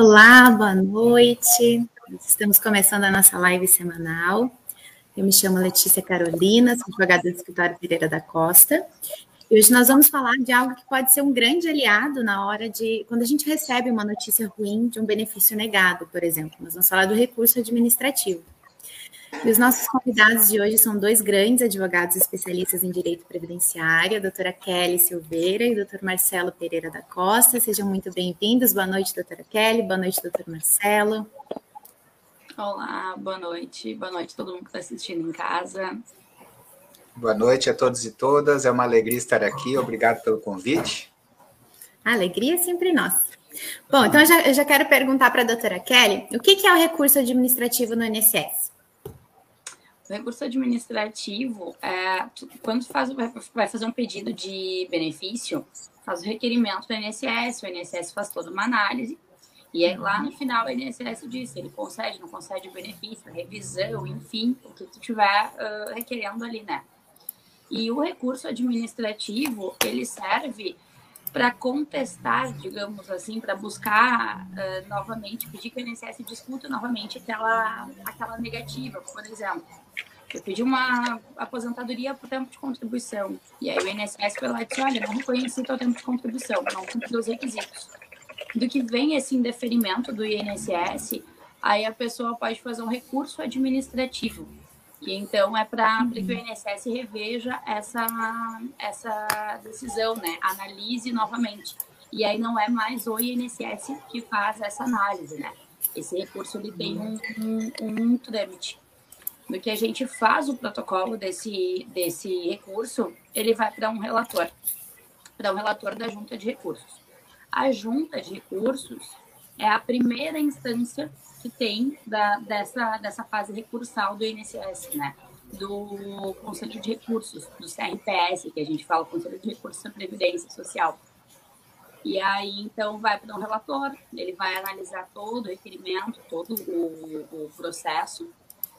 Olá, boa noite. Estamos começando a nossa live semanal. Eu me chamo Letícia Carolina, sou advogada do escritório Pereira da Costa. E hoje nós vamos falar de algo que pode ser um grande aliado na hora de quando a gente recebe uma notícia ruim de um benefício negado, por exemplo. Nós vamos falar do recurso administrativo. E os nossos convidados de hoje são dois grandes advogados especialistas em direito previdenciário, a doutora Kelly Silveira e o doutor Marcelo Pereira da Costa. Sejam muito bem-vindos. Boa noite, doutora Kelly. Boa noite, doutor Marcelo. Olá, boa noite. Boa noite a todo mundo que está assistindo em casa. Boa noite a todos e todas. É uma alegria estar aqui. Obrigado pelo convite. A alegria é sempre nossa. Bom, então eu já, eu já quero perguntar para a doutora Kelly o que, que é o recurso administrativo no INSS? Recurso administrativo, é, quando faz, vai fazer um pedido de benefício, faz o requerimento do INSS, o INSS faz toda uma análise, e aí lá no final o INSS diz se ele concede, não concede o benefício, revisão, enfim, o que tu estiver uh, requerendo ali, né? E o recurso administrativo, ele serve para contestar, digamos assim, para buscar uh, novamente, pedir que o INSS discuta novamente aquela, aquela negativa, por exemplo. Eu pedi uma aposentadoria por tempo de contribuição. E aí o INSS foi lá e disse: olha, não reconheci teu tempo de contribuição, não cumpriu os requisitos. Do que vem esse indeferimento do INSS, aí a pessoa pode fazer um recurso administrativo. E então é para que o INSS reveja essa, essa decisão, né? Analise novamente. E aí não é mais o INSS que faz essa análise, né? Esse recurso ele tem um, um, um trâmite do que a gente faz o protocolo desse, desse recurso, ele vai para um relator, para um relator da junta de recursos. A junta de recursos é a primeira instância que tem da, dessa, dessa fase recursal do INSS, né? Do Conselho de Recursos, do CRPS, que a gente fala, Conselho de Recursos da Previdência Social. E aí, então, vai para um relator, ele vai analisar todo o requerimento, todo o, o processo,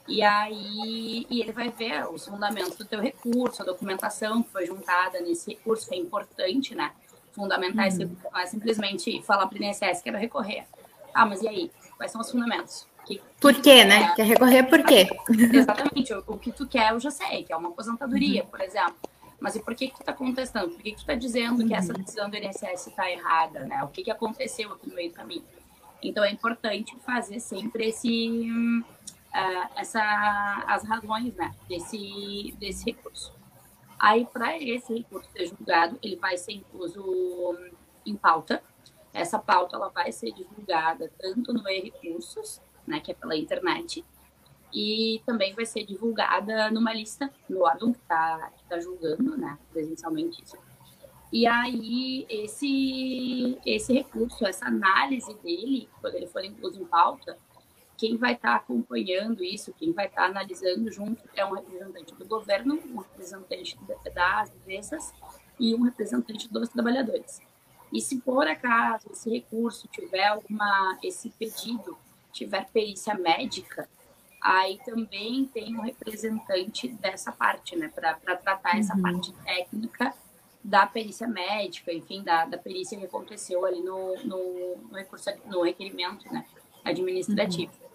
e aí e ele vai ver os fundamentos do teu recurso, a documentação que foi juntada nesse recurso, que é importante, né? Fundamentar esse uhum. não é simplesmente falar para o INSS que era recorrer. Ah, mas e aí? Quais são os fundamentos? Que, por quê, né? Quer recorrer por quê? Exatamente. O, o, que tu quer eu já sei, que é uma aposentadoria, uhum. por exemplo. Mas e por que, que tu está contestando? Por que, que tu está dizendo uhum. que essa uhum. decisão do INSS está errada, né? O que, que aconteceu aqui no meio do caminho? Então é importante fazer sempre esse uh, essa, as razões né, desse, desse recurso. Aí, para esse recurso ser julgado, ele vai ser incluso em pauta. Essa pauta ela vai ser divulgada tanto no e-recursos, né, que é pela internet, e também vai ser divulgada numa lista no órgão que está tá julgando, né, presencialmente isso. E aí, esse, esse recurso, essa análise dele, quando ele for incluso em pauta, quem vai estar tá acompanhando isso, quem vai estar tá analisando junto é um representante do governo, um representante das empresas e um representante dos trabalhadores. E se por acaso esse recurso tiver alguma, esse pedido tiver perícia médica, aí também tem um representante dessa parte, né, para tratar essa uhum. parte técnica da perícia médica, enfim, da, da perícia que aconteceu ali no, no, no recurso, no requerimento, né, administrativo. Uhum.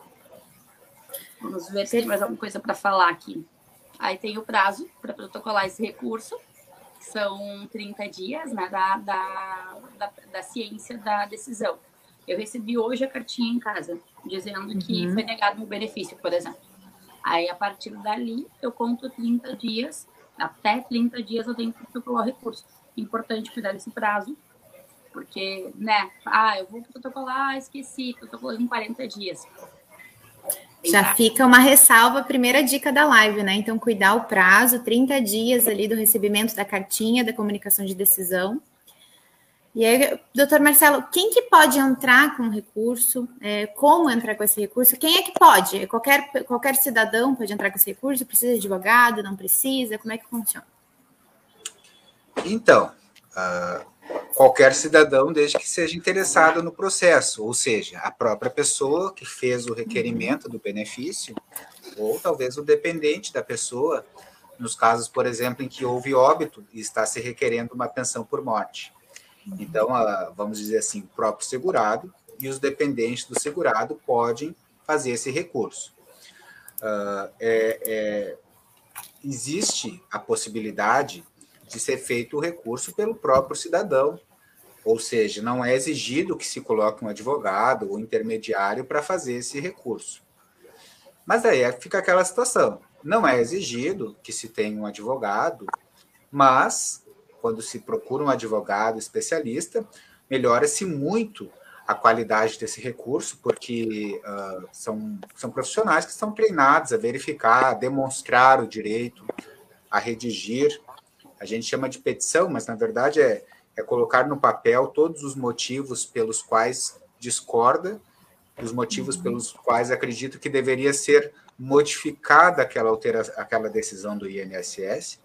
Vamos ver se tem mais alguma coisa para falar aqui. Aí tem o prazo para protocolar esse recurso, são 30 dias né, da, da, da, da, ciência da decisão. Eu recebi hoje a cartinha em casa, dizendo uhum. que foi negado um benefício, por exemplo. Aí, a partir dali, eu conto 30 dias, até 30 dias eu tenho que protocolar o recurso. Importante cuidar desse prazo, porque, né, ah, eu vou protocolar, esqueci, protocolei em 40 dias. Já fica uma ressalva, primeira dica da live, né? Então, cuidar o prazo, 30 dias ali do recebimento da cartinha, da comunicação de decisão. E aí, doutor Marcelo, quem que pode entrar com recurso? É, como entrar com esse recurso? Quem é que pode? Qualquer, qualquer cidadão pode entrar com esse recurso? Precisa de advogado? Não precisa? Como é que funciona? Então, uh, qualquer cidadão, desde que seja interessado no processo, ou seja, a própria pessoa que fez o requerimento do benefício, ou talvez o dependente da pessoa, nos casos, por exemplo, em que houve óbito e está se requerendo uma pensão por morte. Então, vamos dizer assim, o próprio segurado e os dependentes do segurado podem fazer esse recurso. Uh, é, é, existe a possibilidade de ser feito o recurso pelo próprio cidadão, ou seja, não é exigido que se coloque um advogado ou intermediário para fazer esse recurso. Mas aí fica aquela situação: não é exigido que se tenha um advogado, mas quando se procura um advogado especialista, melhora-se muito a qualidade desse recurso, porque uh, são, são profissionais que estão treinados a verificar, a demonstrar o direito, a redigir. A gente chama de petição, mas na verdade é, é colocar no papel todos os motivos pelos quais discorda, os motivos pelos quais acredita que deveria ser modificada aquela, altera aquela decisão do INSS.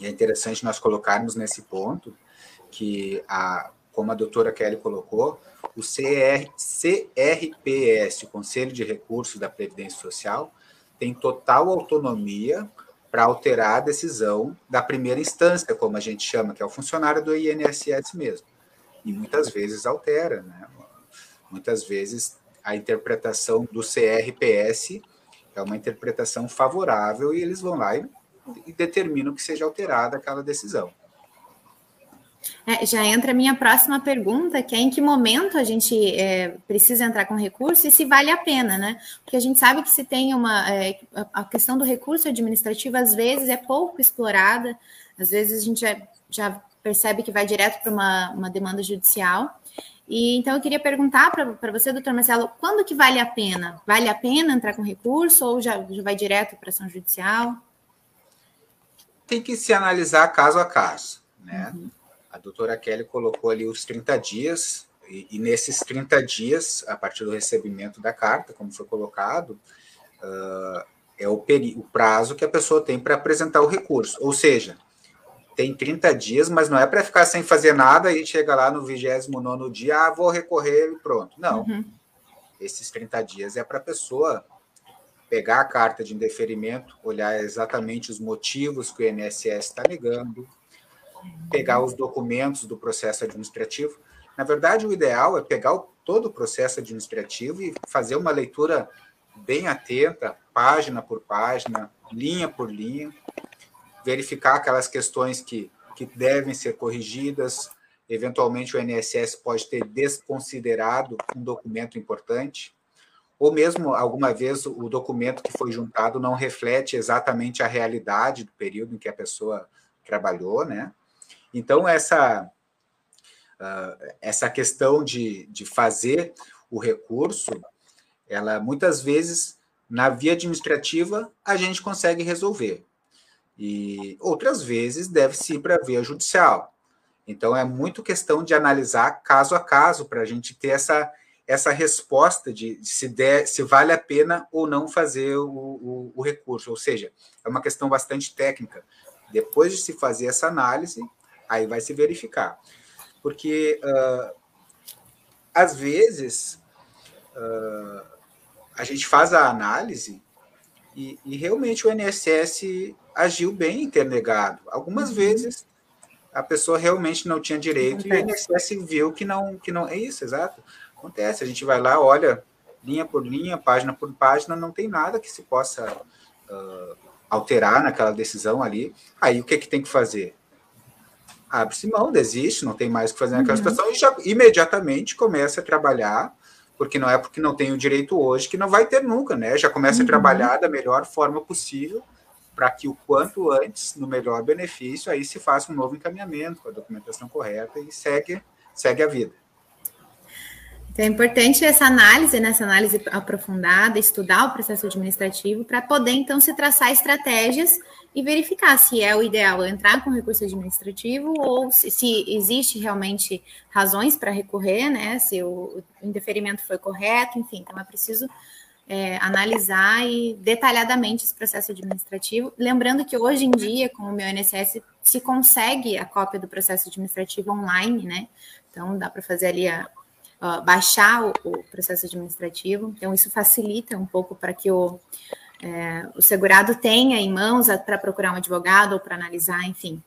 E é interessante nós colocarmos nesse ponto que, a, como a doutora Kelly colocou, o CR, CRPS, o Conselho de Recursos da Previdência Social, tem total autonomia para alterar a decisão da primeira instância, como a gente chama, que é o funcionário do INSS mesmo. E muitas vezes altera, né? Muitas vezes a interpretação do CRPS é uma interpretação favorável e eles vão lá e, e determinam que seja alterada aquela decisão. É, já entra a minha próxima pergunta, que é em que momento a gente é, precisa entrar com recurso e se vale a pena, né? Porque a gente sabe que se tem uma. É, a questão do recurso administrativo, às vezes, é pouco explorada, às vezes a gente já, já percebe que vai direto para uma, uma demanda judicial. E então eu queria perguntar para você, doutor Marcelo, quando que vale a pena? Vale a pena entrar com recurso ou já, já vai direto para ação judicial? Tem que se analisar caso a caso, né? Uhum. A doutora Kelly colocou ali os 30 dias, e, e, nesses 30 dias, a partir do recebimento da carta, como foi colocado, uh, é o, o prazo que a pessoa tem para apresentar o recurso. Ou seja, tem 30 dias, mas não é para ficar sem fazer nada e chega lá no 29 dia, ah, vou recorrer e pronto. Não. Uhum. Esses 30 dias é para a pessoa pegar a carta de indeferimento, olhar exatamente os motivos que o INSS está negando, pegar os documentos do processo administrativo. Na verdade, o ideal é pegar todo o processo administrativo e fazer uma leitura bem atenta, página por página, linha por linha, verificar aquelas questões que, que devem ser corrigidas. Eventualmente, o INSS pode ter desconsiderado um documento importante, ou mesmo alguma vez o documento que foi juntado não reflete exatamente a realidade do período em que a pessoa trabalhou, né? Então, essa, uh, essa questão de, de fazer o recurso, ela muitas vezes, na via administrativa, a gente consegue resolver. E outras vezes deve-se ir para a via judicial. Então, é muito questão de analisar caso a caso para a gente ter essa, essa resposta de se, der, se vale a pena ou não fazer o, o, o recurso. Ou seja, é uma questão bastante técnica. Depois de se fazer essa análise, Aí vai se verificar. Porque, uh, às vezes, uh, a gente faz a análise e, e, realmente o INSS agiu bem em ter negado. Algumas uhum. vezes a pessoa realmente não tinha direito Acontece. e o INSS viu que não, que não. É isso, exato. Acontece. A gente vai lá, olha, linha por linha, página por página, não tem nada que se possa uh, alterar naquela decisão ali. Aí o que, que tem que fazer? Abre-se mão, desiste, não tem mais o que fazer naquela uhum. situação e já imediatamente começa a trabalhar, porque não é porque não tem o direito hoje que não vai ter nunca, né? Já começa uhum. a trabalhar da melhor forma possível para que o quanto antes, no melhor benefício, aí se faça um novo encaminhamento com a documentação correta e segue, segue a vida. Então, é importante essa análise, né, essa análise aprofundada, estudar o processo administrativo para poder, então, se traçar estratégias e verificar se é o ideal entrar com recurso administrativo ou se, se existe realmente razões para recorrer, né? Se o, o indeferimento foi correto, enfim. Então é preciso é, analisar e detalhadamente esse processo administrativo. Lembrando que hoje em dia, com o meu INSS, se consegue a cópia do processo administrativo online, né? Então dá para fazer ali a, a baixar o, o processo administrativo. Então isso facilita um pouco para que o é, o segurado tenha em mãos para procurar um advogado ou para analisar, enfim.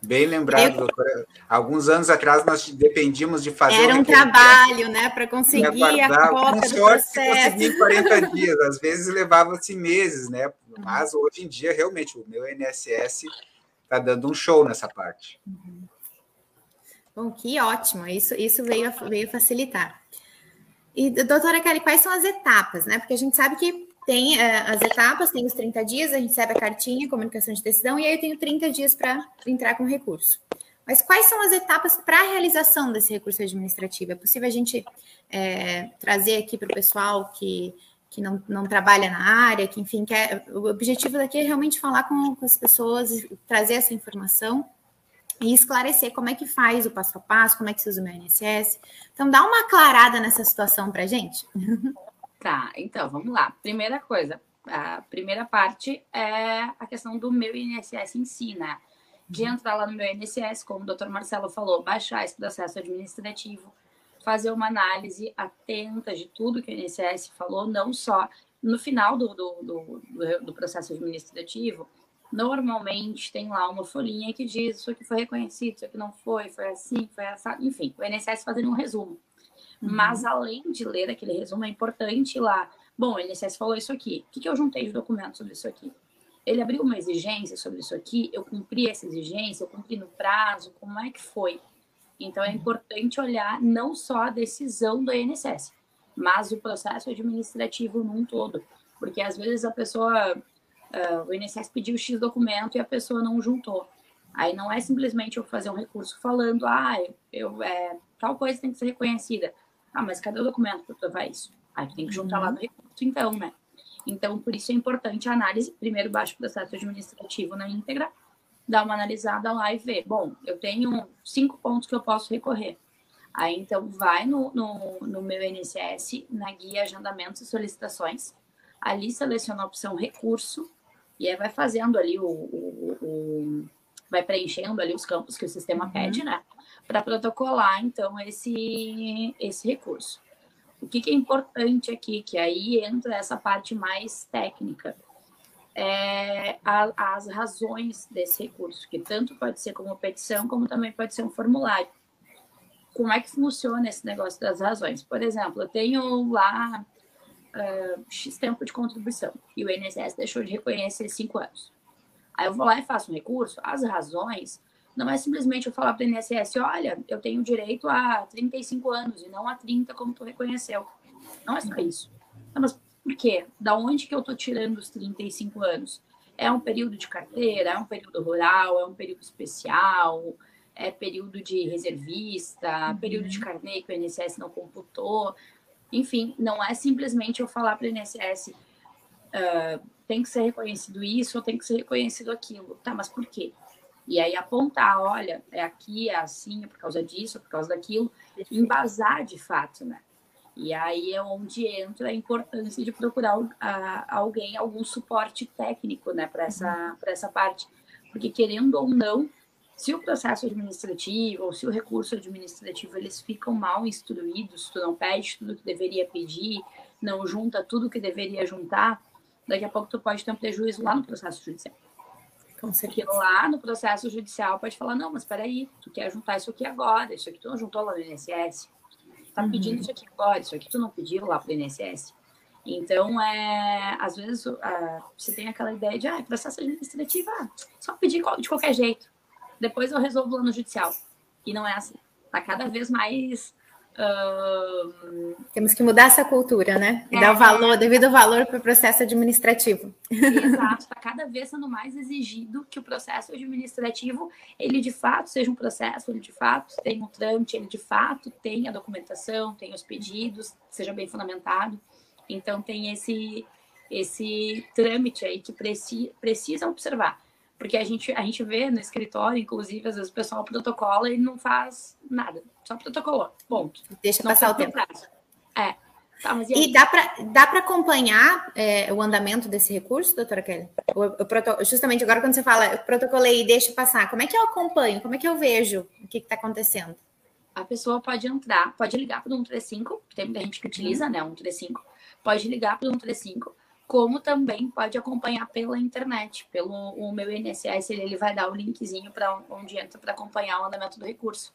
Bem lembrado, eu... doutora. Alguns anos atrás nós dependíamos de fazer. Era um trabalho, né, para conseguir a cópia com sorte do processo. em 40 dias, às vezes levava-se meses, né? Mas hoje em dia, realmente, o meu INSS está dando um show nessa parte. Uhum. Bom, que ótimo, isso, isso veio, veio facilitar. E, doutora Kelly, quais são as etapas, né? Porque a gente sabe que tem uh, as etapas, tem os 30 dias, a gente recebe a cartinha, comunicação de decisão, e aí eu tenho 30 dias para entrar com recurso. Mas quais são as etapas para a realização desse recurso administrativo? É possível a gente é, trazer aqui para o pessoal que, que não, não trabalha na área, que, enfim, quer. O objetivo daqui é realmente falar com, com as pessoas, trazer essa informação e esclarecer como é que faz o passo a passo, como é que se usa o meu INSS. Então, dá uma aclarada nessa situação para gente. Tá, então vamos lá. Primeira coisa, a primeira parte é a questão do meu INSS em si, né? De uhum. entrar lá no meu INSS, como o doutor Marcelo falou, baixar esse processo administrativo, fazer uma análise atenta de tudo que o INSS falou, não só no final do, do, do, do processo administrativo, normalmente tem lá uma folhinha que diz isso aqui foi reconhecido, isso aqui não foi, foi assim, foi assado, enfim, o INSS fazendo um resumo. Uhum. Mas além de ler aquele resumo, é importante ir lá. Bom, o INSS falou isso aqui. O que, que eu juntei de documentos sobre isso aqui? Ele abriu uma exigência sobre isso aqui, eu cumpri essa exigência, eu cumpri no prazo, como é que foi? Então é uhum. importante olhar não só a decisão do INSS, mas o processo administrativo num todo. Porque às vezes a pessoa, uh, o INSS pediu X documento e a pessoa não juntou. Aí não é simplesmente eu fazer um recurso falando, ah, eu, é, tal coisa tem que ser reconhecida. Ah, mas cadê o documento para provar isso? Aí tem que juntar uhum. lá no recurso, então, né? Então, por isso é importante a análise. Primeiro, baixa o processo administrativo na íntegra, dá uma analisada lá e vê. Bom, eu tenho cinco pontos que eu posso recorrer. Aí, então, vai no, no, no meu INSS, na guia Agendamentos e Solicitações. Ali seleciona a opção Recurso e aí vai fazendo ali o, o, o vai preenchendo ali os campos que o sistema uhum. pede, né? Para protocolar, então, esse, esse recurso. O que, que, é importante aqui, que aí entra essa parte mais técnica, é a, as razões desse recurso, que tanto pode ser como petição, como também pode ser um formulário. Como é que funciona esse negócio das razões? Por exemplo, eu tenho lá uh, X tempo de contribuição e o INSS deixou de reconhecer cinco anos. Aí eu vou lá e faço um recurso. As razões não é simplesmente eu falar para o INSS, olha, eu tenho direito a 35 anos e não a 30 como tu reconheceu. Não é só isso. Não, mas por quê? Da onde que eu estou tirando os 35 anos? É um período de carteira, é um período rural, é um período especial, é período de reservista, uhum. período de carnê que o INSS não computou. Enfim, não é simplesmente eu falar para o INSS, uh, tem que ser reconhecido isso ou tem que ser reconhecido aquilo. Tá, mas por quê? E aí apontar, olha, é aqui, é assim, é por causa disso, é por causa daquilo, embasar de fato, né? E aí é onde entra a importância de procurar a, alguém, algum suporte técnico, né, para essa, essa parte. Porque, querendo ou não, se o processo administrativo ou se o recurso administrativo eles ficam mal instruídos, tu não pede tudo que deveria pedir, não junta tudo que deveria juntar, daqui a pouco tu pode ter um prejuízo lá no processo judicial. Com certeza. Porque lá no processo judicial pode falar, não, mas peraí, tu quer juntar isso aqui agora, isso aqui tu não juntou lá no INSS, tá uhum. pedindo isso aqui agora, isso aqui tu não pediu lá pro INSS. Então, é, às vezes, uh, você tem aquela ideia de, ah, processo administrativo, ah, só pedir de qualquer jeito. Depois eu resolvo lá no judicial. E não é assim. Tá cada vez mais temos que mudar essa cultura, né? E é, dar o valor, devido valor para o processo administrativo. Exato, está cada vez sendo mais exigido que o processo administrativo, ele de fato seja um processo, ele de fato tenha um trâmite, ele de fato tenha a documentação, tenha os pedidos, seja bem fundamentado. Então tem esse esse trâmite aí que preci, precisa observar. Porque a gente, a gente vê no escritório, inclusive, às vezes o pessoal protocola e não faz nada. Só protocolou. Ponto. Deixa não passar o tempo. Prazo. É. Tá, e, e dá para dá acompanhar é, o andamento desse recurso, doutora Kelly? Eu, eu, justamente agora, quando você fala, eu protocolei e deixo passar, como é que eu acompanho? Como é que eu vejo o que está acontecendo? A pessoa pode entrar, pode ligar para o 135, tem muita gente que utiliza, né? 135. Pode ligar para o 135 como também pode acompanhar pela internet, pelo o meu INSS, ele, ele vai dar o linkzinho para onde entra para acompanhar o andamento do recurso.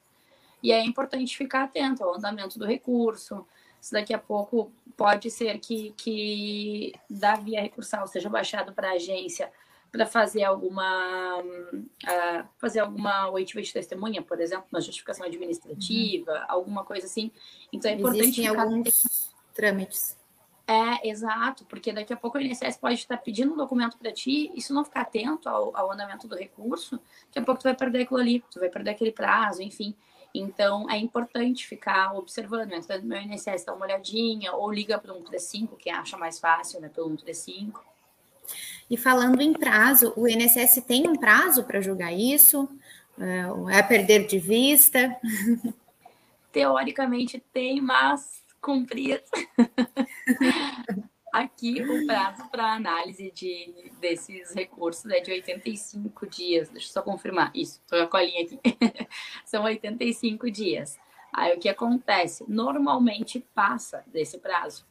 E é importante ficar atento ao andamento do recurso. Se daqui a pouco pode ser que, que da via recursal seja baixado para a agência para fazer alguma uh, fazer alguma oitiva de testemunha, por exemplo, na justificação administrativa, uhum. alguma coisa assim. Então é importante Existem ficar alguns trâmites. É, exato, porque daqui a pouco o INSS pode estar pedindo um documento para ti, e se não ficar atento ao, ao, andamento do recurso, daqui a pouco tu vai perder aquilo ali, tu vai perder aquele prazo, enfim. Então, é importante ficar observando, entrando no meu INSS, dá uma olhadinha, ou liga para o 135, que acha mais fácil, né, pelo 135. E falando em prazo, o INSS tem um prazo para julgar isso? É, é perder de vista? Teoricamente tem, mas cumprir. Aqui o prazo para análise de, desses recursos é de 85 dias. Deixa eu só confirmar. Isso, estou com a colinha aqui. São 85 dias. Aí o que acontece? Normalmente passa desse prazo.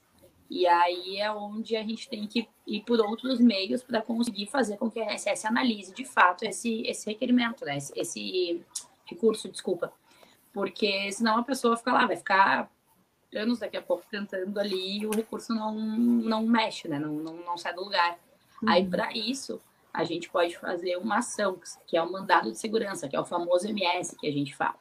E aí é onde a gente tem que ir por outros meios para conseguir fazer com que a INSS analise de fato esse, esse requerimento, né? esse, esse recurso, desculpa. Porque senão a pessoa fica lá, vai ficar anos daqui a pouco tentando ali e o recurso não, não mexe, né? Não, não, não sai do lugar. Uhum. Aí, para isso, a gente pode fazer uma ação, que é o mandado de segurança, que é o famoso MS que a gente fala.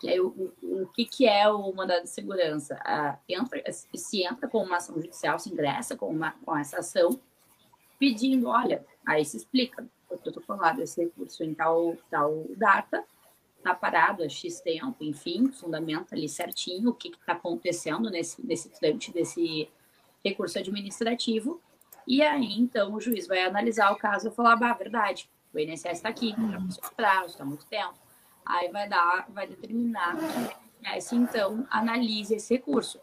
Que aí, o, o, o que, que é o mandado de segurança? Ah, entra, se entra com uma ação judicial, se ingressa com, uma, com essa ação, pedindo, olha, aí se explica, eu estou falando desse recurso em tal, tal data, está parado há X tempo, enfim, fundamenta ali certinho o que está acontecendo nesse, nesse trâmite desse recurso administrativo. E aí, então, o juiz vai analisar o caso e falar, bah, verdade, o INSS está aqui, já passou o prazo, está muito tempo. Aí vai dar, vai determinar que esse, então, analise esse recurso.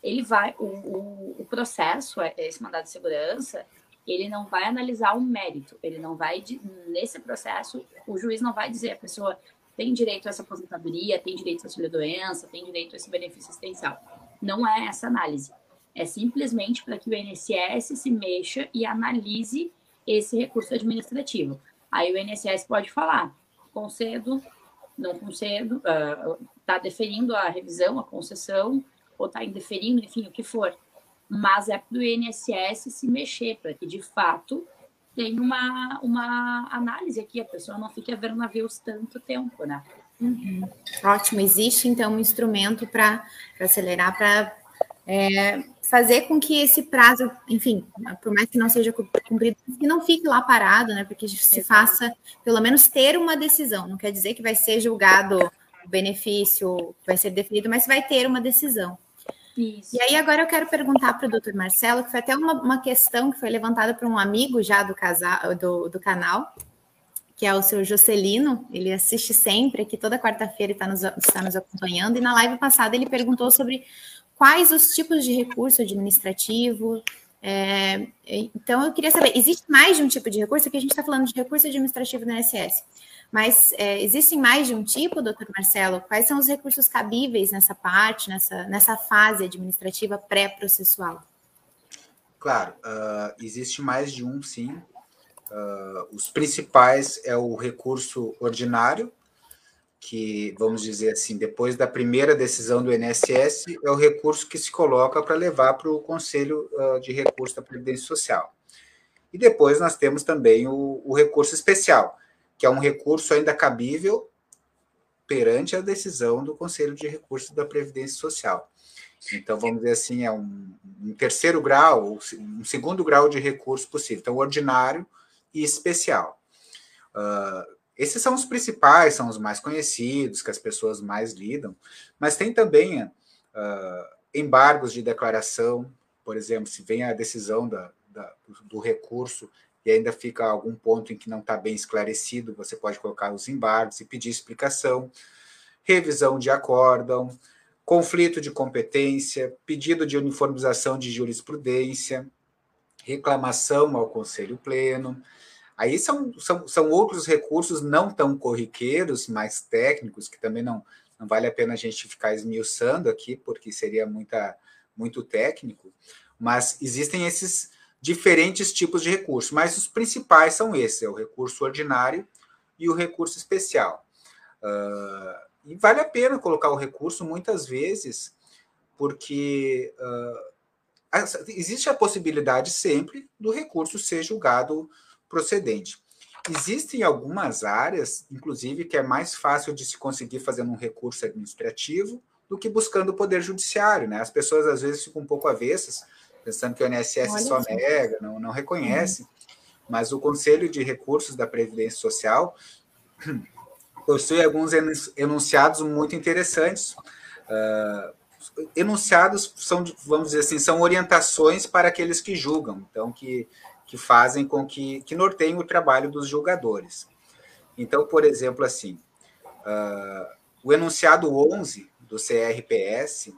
Ele vai, o, o, o processo, esse mandado de segurança, ele não vai analisar o mérito, ele não vai, nesse processo, o juiz não vai dizer a pessoa tem direito a essa aposentadoria, tem direito a essa doença, tem direito a esse benefício assistencial. Não é essa análise. É simplesmente para que o INSS se mexa e analise esse recurso administrativo. Aí o INSS pode falar, concedo, não concedo, está uh, deferindo a revisão, a concessão, ou está indeferindo, enfim, o que for. Mas é para o INSS se mexer, para que de fato tem uma, uma análise aqui, a pessoa não fica ver navios tanto tempo, né? Uhum. Ótimo, existe então um instrumento para acelerar, para é, fazer com que esse prazo, enfim, por mais que não seja cumprido, que não fique lá parado, né? Porque se faça, pelo menos, ter uma decisão. Não quer dizer que vai ser julgado o benefício, vai ser definido, mas vai ter uma decisão. Isso. E aí agora eu quero perguntar para o doutor Marcelo, que foi até uma, uma questão que foi levantada por um amigo já do, casal, do, do canal, que é o seu Jocelino, ele assiste sempre, aqui toda quarta-feira está nos, está nos acompanhando, e na live passada ele perguntou sobre quais os tipos de recurso administrativo. É, então eu queria saber, existe mais de um tipo de recurso? Aqui a gente está falando de recurso administrativo da INSS. Mas é, existem mais de um tipo, doutor Marcelo? Quais são os recursos cabíveis nessa parte, nessa, nessa fase administrativa pré-processual? Claro, uh, existe mais de um, sim. Uh, os principais é o recurso ordinário, que, vamos dizer assim, depois da primeira decisão do INSS, é o recurso que se coloca para levar para o Conselho uh, de Recurso da Previdência Social. E depois nós temos também o, o recurso especial, que é um recurso ainda cabível perante a decisão do Conselho de Recursos da Previdência Social. Então, vamos dizer assim, é um, um terceiro grau, um segundo grau de recurso possível. Então, ordinário e especial. Uh, esses são os principais, são os mais conhecidos, que as pessoas mais lidam, mas tem também uh, embargos de declaração, por exemplo, se vem a decisão da, da, do recurso e ainda fica algum ponto em que não está bem esclarecido, você pode colocar os embargos e pedir explicação, revisão de acórdão, conflito de competência, pedido de uniformização de jurisprudência, reclamação ao Conselho Pleno. Aí são, são, são outros recursos não tão corriqueiros, mais técnicos, que também não, não vale a pena a gente ficar esmiuçando aqui, porque seria muita, muito técnico, mas existem esses diferentes tipos de recurso, mas os principais são esses: é o recurso ordinário e o recurso especial. Uh, e vale a pena colocar o recurso muitas vezes, porque uh, existe a possibilidade sempre do recurso ser julgado procedente. Existem algumas áreas, inclusive, que é mais fácil de se conseguir fazendo um recurso administrativo do que buscando o poder judiciário. Né? As pessoas às vezes ficam um pouco avessas, pensando que o INSS Olha só assim. nega, não, não reconhece, uhum. mas o Conselho de Recursos da Previdência Social possui alguns enunciados muito interessantes. Uh, enunciados são, vamos dizer assim, são orientações para aqueles que julgam, então que, que fazem com que, que norteiem o trabalho dos julgadores. Então, por exemplo, assim, uh, o enunciado 11 do CRPS,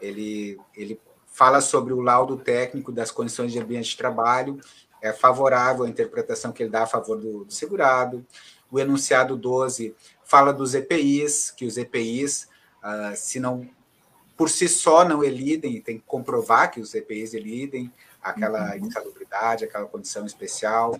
ele, ele fala sobre o laudo técnico das condições de ambiente de trabalho, é favorável à interpretação que ele dá a favor do, do segurado. O enunciado 12 fala dos EPIs, que os EPIs, uh, ah, se não por si só não elidem, tem que comprovar que os EPIs elidem aquela uhum. insalubridade, aquela condição especial.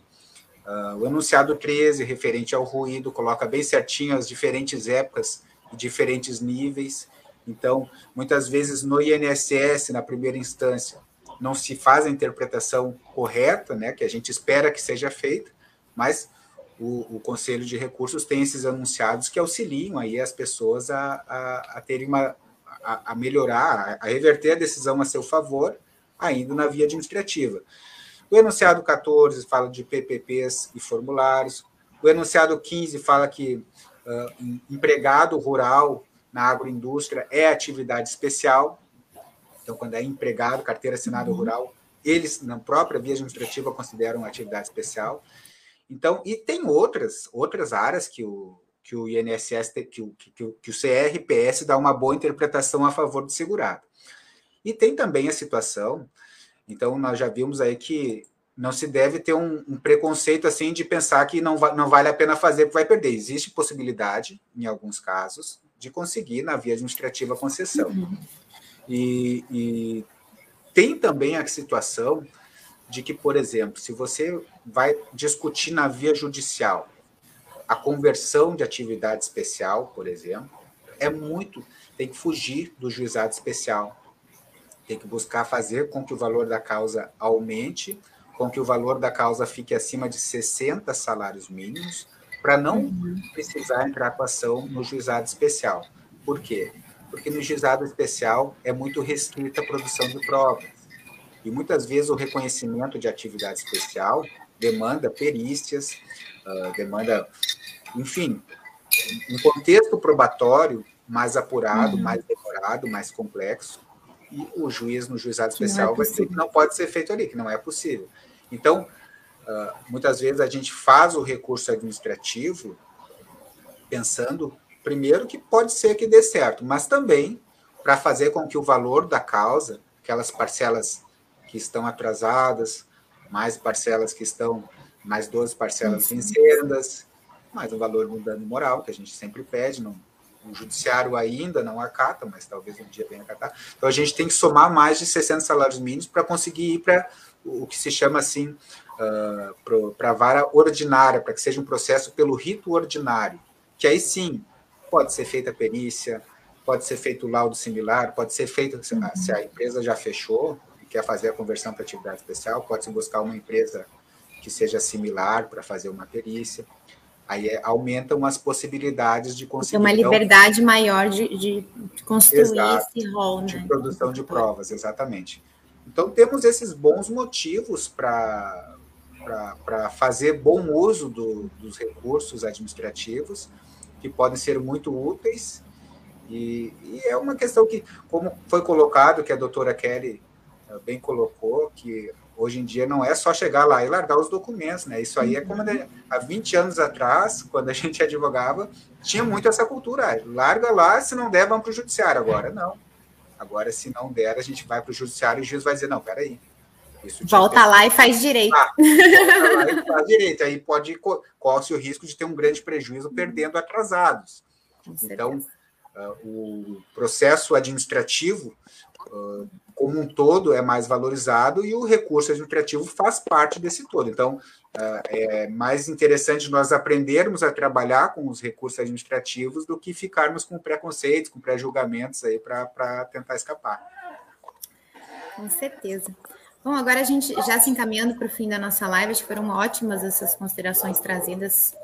Uh, o enunciado 13, referente ao ruído, coloca bem certinho as diferentes épocas e diferentes níveis. Então, muitas vezes no INSS, na primeira instância, não se faz a interpretação correta, né, que a gente espera que seja feita, mas o, o, Conselho de Recursos tem esses anunciados que auxiliam aí as pessoas a, a, a terem uma a, a, melhorar, a reverter a decisão a seu favor, ainda na via administrativa. O enunciado 14 fala de PPPs e formulários. O enunciado 15 fala que uh, empregado rural na agroindústria é atividade especial. Então, quando é empregado, carteira assinada uhum. rural, eles, na própria via administrativa, consideram atividade especial. Então, e tem outras, outras áreas que o, que o INSS, que o, que, que o CRPS dá uma boa interpretação a favor do segurado. E tem também a situação, então nós já vimos aí que não se deve ter um, um preconceito assim de pensar que não, va não vale a pena fazer porque vai perder. Existe possibilidade, em alguns casos, de conseguir na via administrativa a concessão. Uhum. E, e tem também a situação de que, por exemplo, se você vai discutir na via judicial a conversão de atividade especial, por exemplo, é muito. Tem que fugir do juizado especial. Tem que buscar fazer com que o valor da causa aumente, com que o valor da causa fique acima de 60 salários mínimos, para não uhum. precisar entrar com ação no juizado especial. Por quê? Porque no juizado especial é muito restrita a produção de provas. E muitas vezes o reconhecimento de atividade especial demanda perícias, uh, demanda, enfim, um contexto probatório mais apurado, uhum. mais demorado, mais complexo, e o juiz no juizado especial é vai dizer que não pode ser feito ali, que não é possível. Então, muitas vezes a gente faz o recurso administrativo pensando, primeiro, que pode ser que dê certo, mas também para fazer com que o valor da causa, aquelas parcelas que estão atrasadas, mais parcelas que estão, mais 12 parcelas vencedas, mais o valor do dano moral, que a gente sempre pede, não, o judiciário ainda não acata, mas talvez um dia venha acatar. Então a gente tem que somar mais de 60 salários mínimos para conseguir ir para o que se chama assim, uh, para a vara ordinária, para que seja um processo pelo rito ordinário, que aí sim pode ser feita a perícia, pode ser feito o laudo similar, pode ser feito, se a empresa já fechou, quer fazer a conversão para atividade especial, pode-se buscar uma empresa que seja similar para fazer uma perícia. Aí é, aumentam as possibilidades de conseguir. Tem uma então, liberdade então, maior de, de construir exato, esse rol, né? De produção de provas, exatamente. Então, temos esses bons motivos para fazer bom uso do, dos recursos administrativos, que podem ser muito úteis. E, e, é uma questão que, como foi colocado, que a doutora Kelly bem colocou, que hoje em dia não é só chegar lá e largar os documentos, né? Isso aí é como há 20 anos atrás, quando a gente advogava, tinha muito essa cultura. Larga lá, se não der, vamos para o judiciário. Agora não. Agora, se não der, a gente vai para o judiciário e o juiz vai dizer, não, peraí. Volta lá e faz direito. Ah, volta lá e faz direito. Aí pode corre-se o risco de ter um grande prejuízo perdendo atrasados. Então, o processo administrativo como um todo é mais valorizado e o recurso administrativo faz parte desse todo. Então, é mais interessante nós aprendermos a trabalhar com os recursos administrativos do que ficarmos com preconceitos, com pré-julgamentos aí para tentar escapar. Com certeza. Bom, agora a gente já se encaminhando para o fim da nossa live, acho que foram ótimas essas considerações trazidas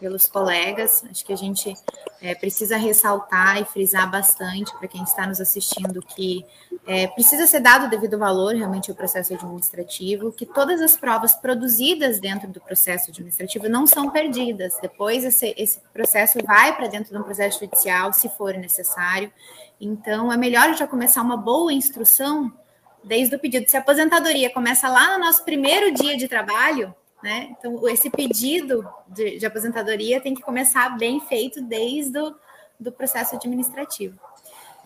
pelos colegas. Acho que a gente é, precisa ressaltar e frisar bastante para quem está nos assistindo que é, precisa ser dado devido valor realmente ao processo administrativo, que todas as provas produzidas dentro do processo administrativo não são perdidas. Depois esse, esse processo vai para dentro de um processo judicial, se for necessário. Então, é melhor já começar uma boa instrução desde o pedido. Se a aposentadoria começa lá no nosso primeiro dia de trabalho, né? Então, esse pedido de, de aposentadoria tem que começar bem feito desde o do processo administrativo.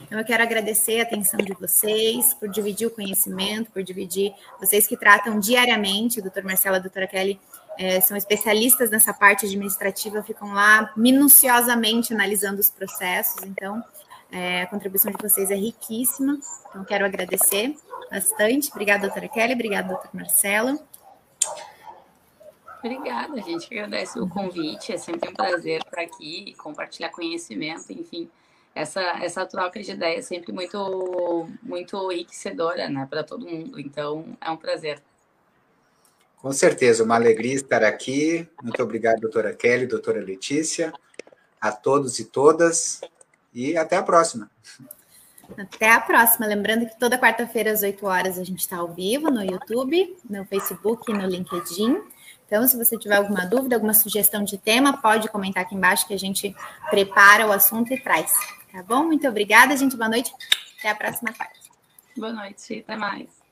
Então, eu quero agradecer a atenção de vocês, por dividir o conhecimento, por dividir vocês que tratam diariamente, doutor Marcelo e a doutora Kelly é, são especialistas nessa parte administrativa, ficam lá minuciosamente analisando os processos, então é, a contribuição de vocês é riquíssima, então quero agradecer bastante. Obrigada, doutora Kelly, obrigada, doutor Marcelo. Obrigada, gente agradece o convite, é sempre um prazer estar aqui, compartilhar conhecimento, enfim, essa, essa troca de ideias é sempre muito, muito enriquecedora, né, para todo mundo, então é um prazer. Com certeza, uma alegria estar aqui, muito obrigado, doutora Kelly, doutora Letícia, a todos e todas, e até a próxima. Até a próxima. Lembrando que toda quarta-feira, às 8 horas, a gente está ao vivo no YouTube, no Facebook e no LinkedIn. Então, se você tiver alguma dúvida, alguma sugestão de tema, pode comentar aqui embaixo que a gente prepara o assunto e traz. Tá bom? Muito obrigada, gente. Boa noite. Até a próxima quarta. Boa noite. Até mais.